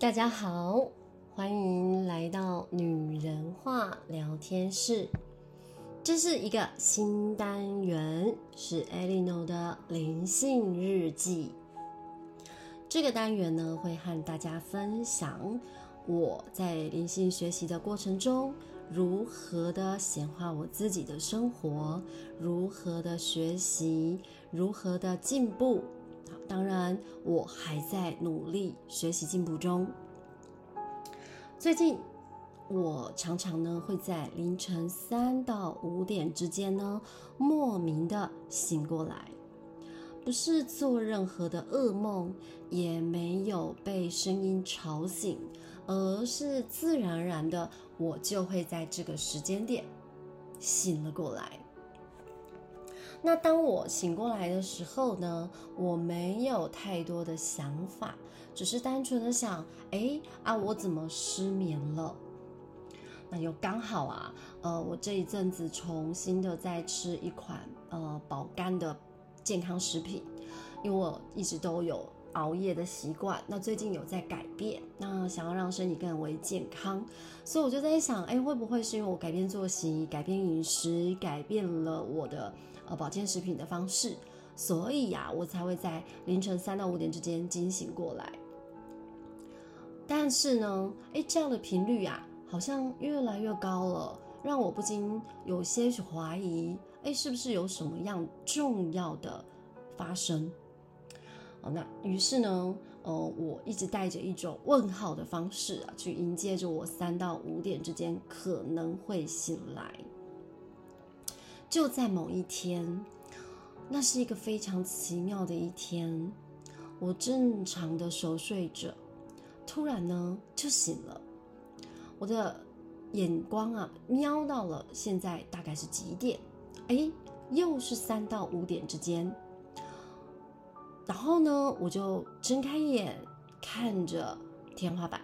大家好，欢迎来到女人话聊天室。这是一个新单元，是 Eleanor 的灵性日记。这个单元呢，会和大家分享我在灵性学习的过程中，如何的显化我自己的生活，如何的学习，如何的进步。当然，我还在努力学习进步中。最近，我常常呢会在凌晨三到五点之间呢莫名的醒过来，不是做任何的噩梦，也没有被声音吵醒，而是自然而然的，我就会在这个时间点醒了过来。那当我醒过来的时候呢，我没有太多的想法，只是单纯的想，哎啊，我怎么失眠了？那又刚好啊，呃，我这一阵子重新的在吃一款呃保肝的健康食品，因为我一直都有熬夜的习惯，那最近有在改变，那想要让身体更为健康，所以我就在想，哎，会不会是因为我改变作息、改变饮食、改变了我的。呃，保健食品的方式，所以呀，我才会在凌晨三到五点之间惊醒过来。但是呢，哎，这样的频率呀，好像越来越高了，让我不禁有些许怀疑，哎，是不是有什么样重要的发生？哦，那于是呢，呃，我一直带着一种问号的方式啊，去迎接着我三到五点之间可能会醒来。就在某一天，那是一个非常奇妙的一天。我正常的熟睡着，突然呢就醒了。我的眼光啊瞄到了现在大概是几点？哎，又是三到五点之间。然后呢，我就睁开眼看着天花板。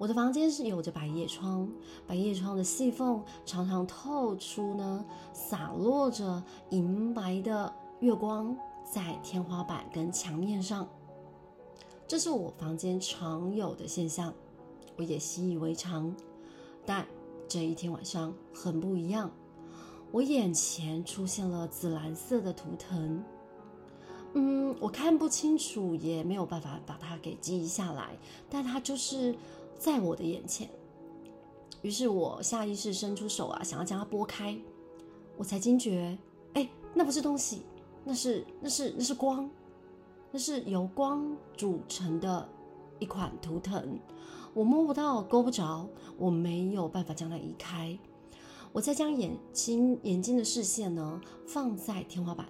我的房间是有着百叶窗，百叶窗的细缝常常透出呢，洒落着银白的月光在天花板跟墙面上。这是我房间常有的现象，我也习以为常。但这一天晚上很不一样，我眼前出现了紫蓝色的图腾。嗯，我看不清楚，也没有办法把它给记忆下来，但它就是。在我的眼前，于是我下意识伸出手啊，想要将它拨开，我才惊觉，哎，那不是东西，那是那是那是光，那是由光组成的一款图腾，我摸不到，勾不着，我没有办法将它移开。我再将眼睛眼睛的视线呢放在天花板，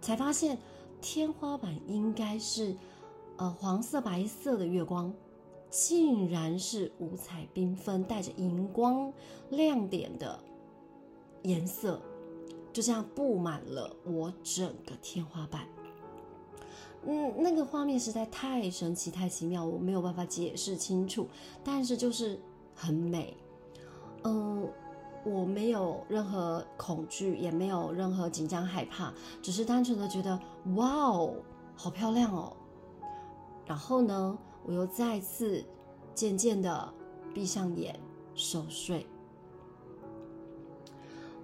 才发现天花板应该是呃黄色白色的月光。竟然是五彩缤纷、带着荧光亮点的颜色，就这样布满了我整个天花板。嗯，那个画面实在太神奇、太奇妙，我没有办法解释清楚，但是就是很美。嗯，我没有任何恐惧，也没有任何紧张害怕，只是单纯的觉得哇哦，好漂亮哦。然后呢，我又再次渐渐的闭上眼熟睡。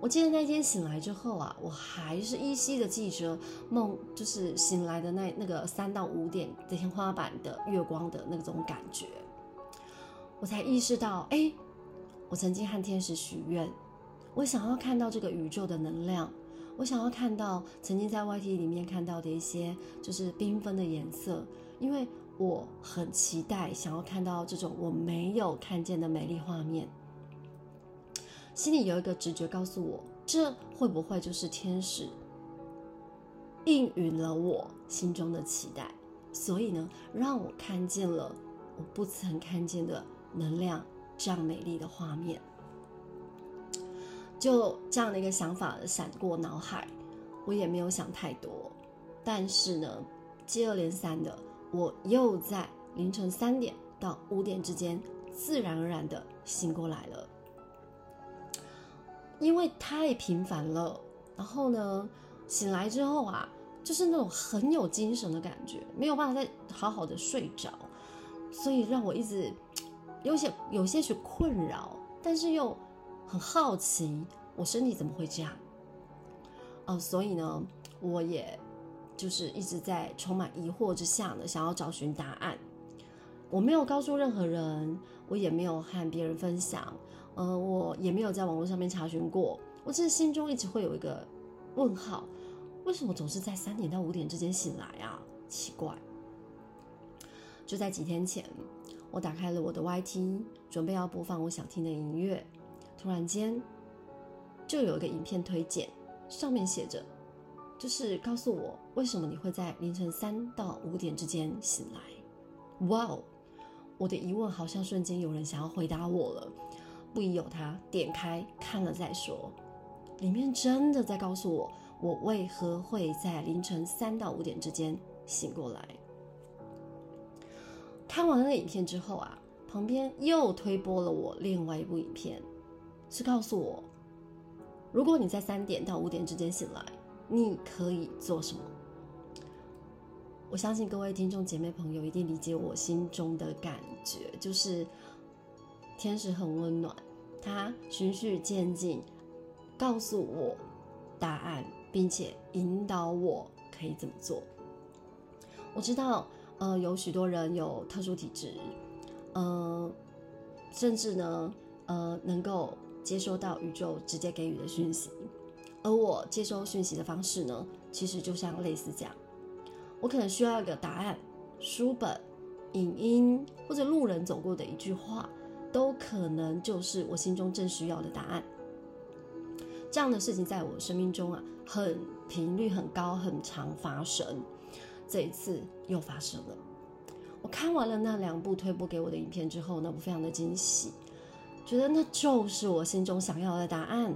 我记得那天醒来之后啊，我还是依稀的记着梦，就是醒来的那那个三到五点的天花板的月光的那种感觉。我才意识到，哎，我曾经和天使许愿，我想要看到这个宇宙的能量，我想要看到曾经在 YT 里面看到的一些就是缤纷的颜色，因为。我很期待，想要看到这种我没有看见的美丽画面。心里有一个直觉告诉我，这会不会就是天使应允了我心中的期待？所以呢，让我看见了我不曾看见的能量，这样美丽的画面。就这样的一个想法闪过脑海，我也没有想太多。但是呢，接二连三的。我又在凌晨三点到五点之间自然而然的醒过来了，因为太频繁了。然后呢，醒来之后啊，就是那种很有精神的感觉，没有办法再好好的睡着。所以让我一直有些有些许困扰，但是又很好奇，我身体怎么会这样？哦，所以呢，我也就是一直在充满疑惑之下呢，想要找寻答案。我没有告诉任何人，我也没有和别人分享，呃，我也没有在网络上面查询过。我只是心中一直会有一个问号：为什么总是在三点到五点之间醒来啊？奇怪。就在几天前，我打开了我的 YT，准备要播放我想听的音乐，突然间就有一个影片推荐。上面写着，就是告诉我为什么你会在凌晨三到五点之间醒来。哇哦，我的疑问好像瞬间有人想要回答我了。不疑有他，点开看了再说。里面真的在告诉我，我为何会在凌晨三到五点之间醒过来。看完了影片之后啊，旁边又推播了我另外一部影片，是告诉我。如果你在三点到五点之间醒来，你可以做什么？我相信各位听众姐妹朋友一定理解我心中的感觉，就是天使很温暖，他循序渐进，告诉我答案，并且引导我可以怎么做。我知道，呃，有许多人有特殊体质，呃，甚至呢，呃，能够。接收到宇宙直接给予的讯息，而我接收讯息的方式呢，其实就像类似这样，我可能需要一个答案，书本、影音或者路人走过的一句话，都可能就是我心中正需要的答案。这样的事情在我生命中啊，很频率很高，很常发生。这一次又发生了。我看完了那两部推播给我的影片之后呢，我非常的惊喜。觉得那就是我心中想要的答案。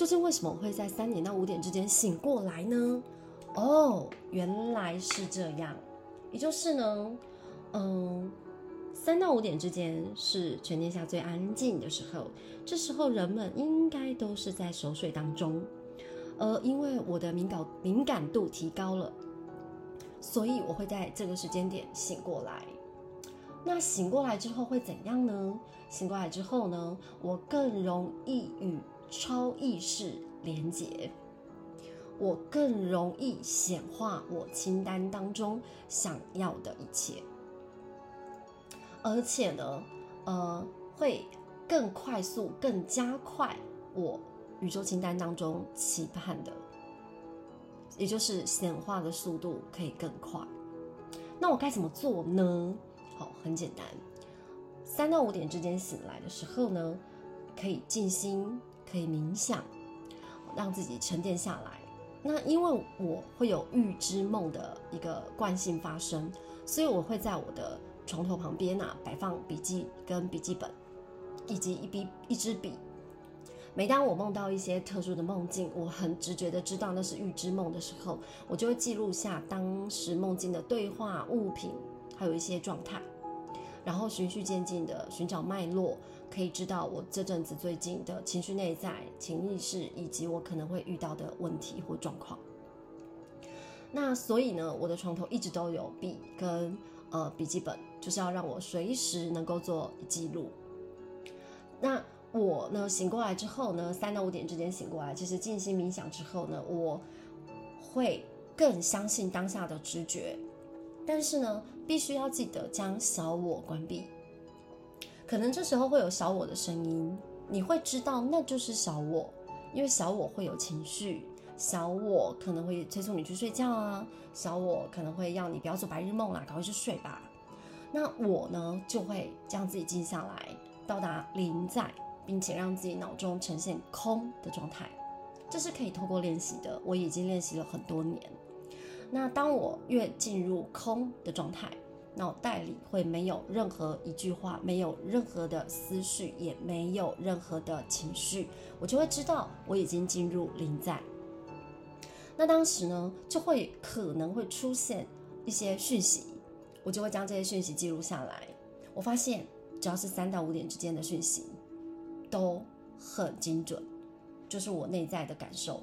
究竟为什么会在三点到五点之间醒过来呢？哦，原来是这样。也就是呢，嗯，三到五点之间是全天下最安静的时候，这时候人们应该都是在熟睡当中。而因为我的敏感敏感度提高了，所以我会在这个时间点醒过来。那醒过来之后会怎样呢？醒过来之后呢，我更容易与超意识连结，我更容易显化我清单当中想要的一切，而且呢，呃，会更快速、更加快我宇宙清单当中期盼的，也就是显化的速度可以更快。那我该怎么做呢？好，很简单，三到五点之间醒来的时候呢，可以静心，可以冥想，让自己沉淀下来。那因为我会有预知梦的一个惯性发生，所以我会在我的床头旁边啊摆放笔记跟笔记本，以及一笔一支笔。每当我梦到一些特殊的梦境，我很直觉的知道那是预知梦的时候，我就会记录下当时梦境的对话、物品。还有一些状态，然后循序渐进的寻找脉络，可以知道我这阵子最近的情绪内在、情意识，以及我可能会遇到的问题或状况。那所以呢，我的床头一直都有笔跟呃笔记本，就是要让我随时能够做记录。那我呢醒过来之后呢，三到五点之间醒过来，其实静心冥想之后呢，我会更相信当下的直觉。但是呢，必须要记得将小我关闭。可能这时候会有小我的声音，你会知道那就是小我，因为小我会有情绪，小我可能会催促你去睡觉啊，小我可能会要你不要做白日梦啊，赶快去睡吧。那我呢，就会将自己静下来，到达临在，并且让自己脑中呈现空的状态。这是可以透过练习的，我已经练习了很多年。那当我越进入空的状态，脑袋里会没有任何一句话，没有任何的思绪，也没有任何的情绪，我就会知道我已经进入临在。那当时呢，就会可能会出现一些讯息，我就会将这些讯息记录下来。我发现，只要是三到五点之间的讯息，都很精准，就是我内在的感受，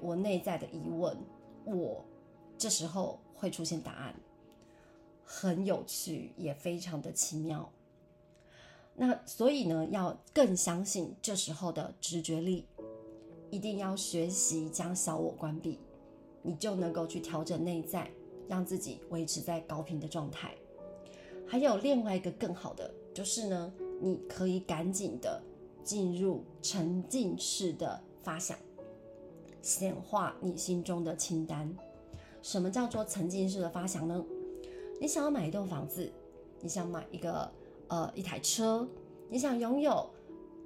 我内在的疑问，我。这时候会出现答案，很有趣，也非常的奇妙。那所以呢，要更相信这时候的直觉力，一定要学习将小我关闭，你就能够去调整内在，让自己维持在高频的状态。还有另外一个更好的，就是呢，你可以赶紧的进入沉浸式的发想，显化你心中的清单。什么叫做沉浸式的发想呢？你想要买一栋房子，你想买一个。呃，一台车，你想拥有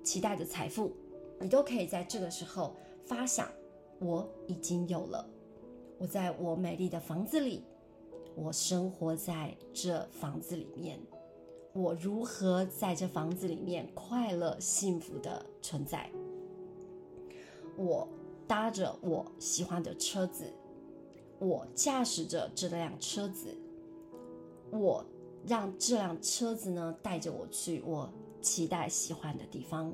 期待的财富，你都可以在这个时候发想：我已经有了，我在我美丽的房子里，我生活在这房子里面，我如何在这房子里面快乐幸福的存在？我搭着我喜欢的车子，我驾驶着这辆车子，我。让这辆车子呢带着我去我期待喜欢的地方。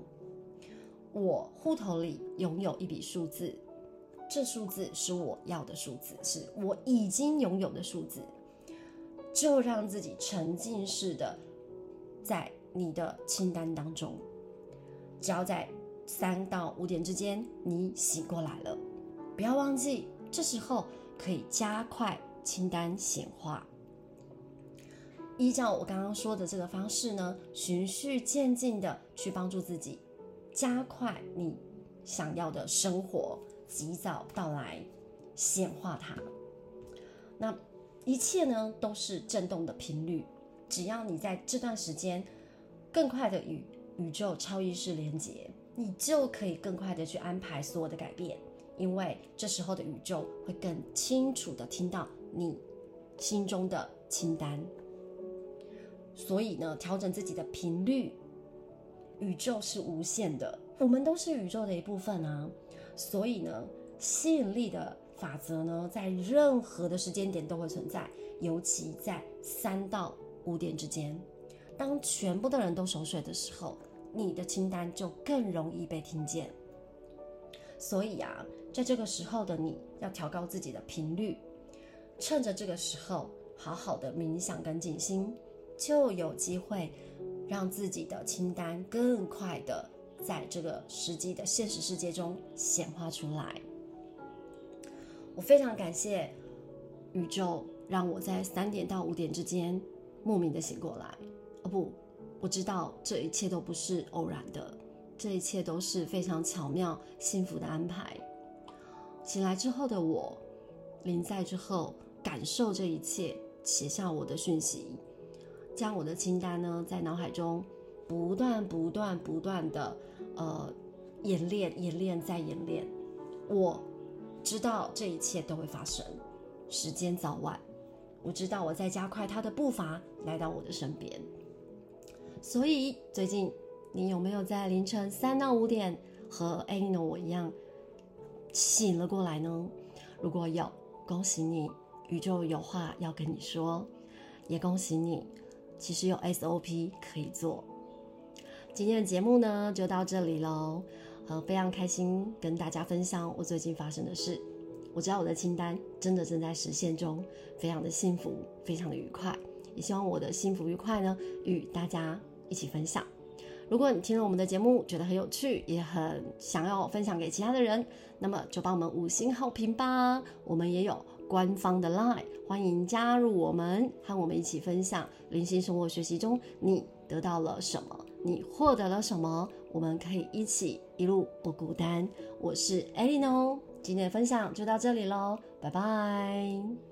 我户头里拥有一笔数字，这数字是我要的数字，是我已经拥有的数字。就让自己沉浸式的在你的清单当中，只要在三到五点之间你醒过来了，不要忘记，这时候可以加快清单显化。依照我刚刚说的这个方式呢，循序渐进的去帮助自己，加快你想要的生活及早到来，显化它。那一切呢都是震动的频率，只要你在这段时间更快的与宇宙超意识连接，你就可以更快的去安排所有的改变，因为这时候的宇宙会更清楚的听到你心中的清单。所以呢，调整自己的频率，宇宙是无限的，我们都是宇宙的一部分啊。所以呢，吸引力的法则呢，在任何的时间点都会存在，尤其在三到五点之间，当全部的人都熟睡的时候，你的清单就更容易被听见。所以啊，在这个时候的你要调高自己的频率，趁着这个时候，好好的冥想跟静心。就有机会让自己的清单更快的在这个实际的现实世界中显化出来。我非常感谢宇宙，让我在三点到五点之间莫名的醒过来。哦不，我知道这一切都不是偶然的，这一切都是非常巧妙、幸福的安排。醒来之后的我，临在之后感受这一切，写下我的讯息。将我的清单呢，在脑海中不断、不断、不断的呃演练、演练再演练。我知道这一切都会发生，时间早晚，我知道我在加快他的步伐来到我的身边。所以最近你有没有在凌晨三到五点和 Eleanor 我一样醒了过来呢？如果有，恭喜你，宇宙有话要跟你说，也恭喜你。其实有 SOP 可以做。今天的节目呢，就到这里喽。呃，非常开心跟大家分享我最近发生的事。我知道我的清单真的正在实现中，非常的幸福，非常的愉快。也希望我的幸福愉快呢，与大家一起分享。如果你听了我们的节目觉得很有趣，也很想要分享给其他的人，那么就帮我们五星好评吧。我们也有。官方的 LINE，欢迎加入我们，和我们一起分享灵性生活学习中你得到了什么，你获得了什么，我们可以一起一路不孤单。我是 Elino，今天的分享就到这里喽，拜拜。